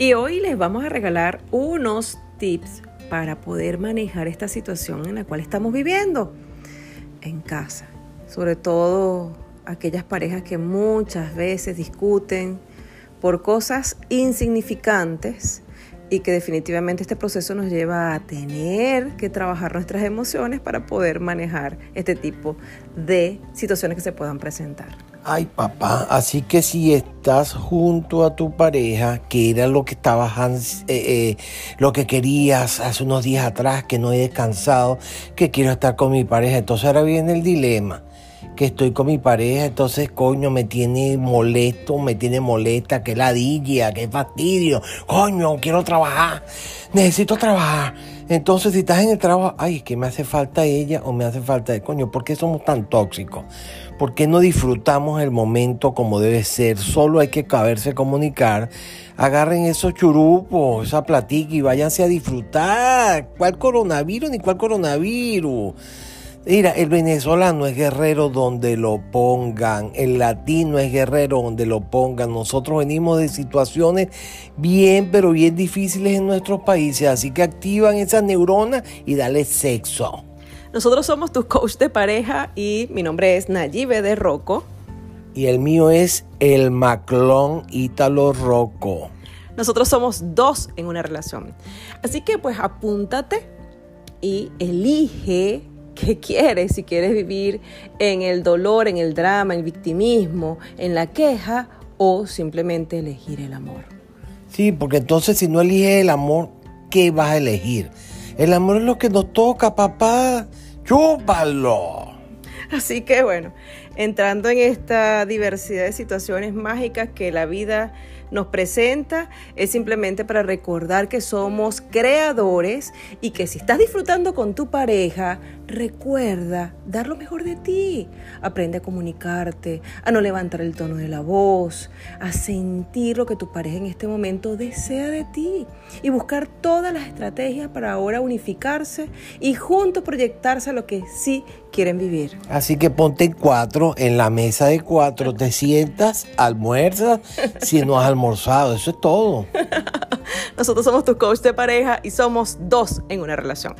Y hoy les vamos a regalar unos tips para poder manejar esta situación en la cual estamos viviendo en casa. Sobre todo aquellas parejas que muchas veces discuten por cosas insignificantes y que definitivamente este proceso nos lleva a tener que trabajar nuestras emociones para poder manejar este tipo de situaciones que se puedan presentar. Ay, papá, así que si estás junto a tu pareja, que era lo que estabas, eh, eh, lo que querías hace unos días atrás, que no he descansado, que quiero estar con mi pareja, entonces ahora viene el dilema que estoy con mi pareja, entonces coño me tiene molesto, me tiene molesta, que ladilla, que fastidio, coño, quiero trabajar, necesito trabajar. Entonces si estás en el trabajo, ay, es que me hace falta ella o me hace falta el coño, ¿por qué somos tan tóxicos? ¿Por qué no disfrutamos el momento como debe ser? Solo hay que caberse comunicar. Agarren esos churupos, esa platica y váyanse a disfrutar. ¿Cuál coronavirus ni cuál coronavirus? Mira, el venezolano es guerrero donde lo pongan, el latino es guerrero donde lo pongan. Nosotros venimos de situaciones bien, pero bien difíciles en nuestros países, así que activan esas neuronas y dale sexo. Nosotros somos tu coach de pareja y mi nombre es Nayibe de Rocco. Y el mío es el Maclón Ítalo Rocco. Nosotros somos dos en una relación. Así que pues apúntate y elige qué quieres, si quieres vivir en el dolor, en el drama, en el victimismo, en la queja o simplemente elegir el amor. Sí, porque entonces si no eliges el amor, ¿qué vas a elegir? El amor es lo que nos toca, papá. Chúpalo. Así que bueno, entrando en esta diversidad de situaciones mágicas que la vida nos presenta es simplemente para recordar que somos creadores y que si estás disfrutando con tu pareja, recuerda dar lo mejor de ti. Aprende a comunicarte, a no levantar el tono de la voz, a sentir lo que tu pareja en este momento desea de ti y buscar todas las estrategias para ahora unificarse y juntos proyectarse a lo que sí quieren vivir. Así que ponte cuatro, en la mesa de cuatro, te sientas, almuerzas, si no has almorzado, eso es todo. Nosotros somos tu coach de pareja y somos dos en una relación.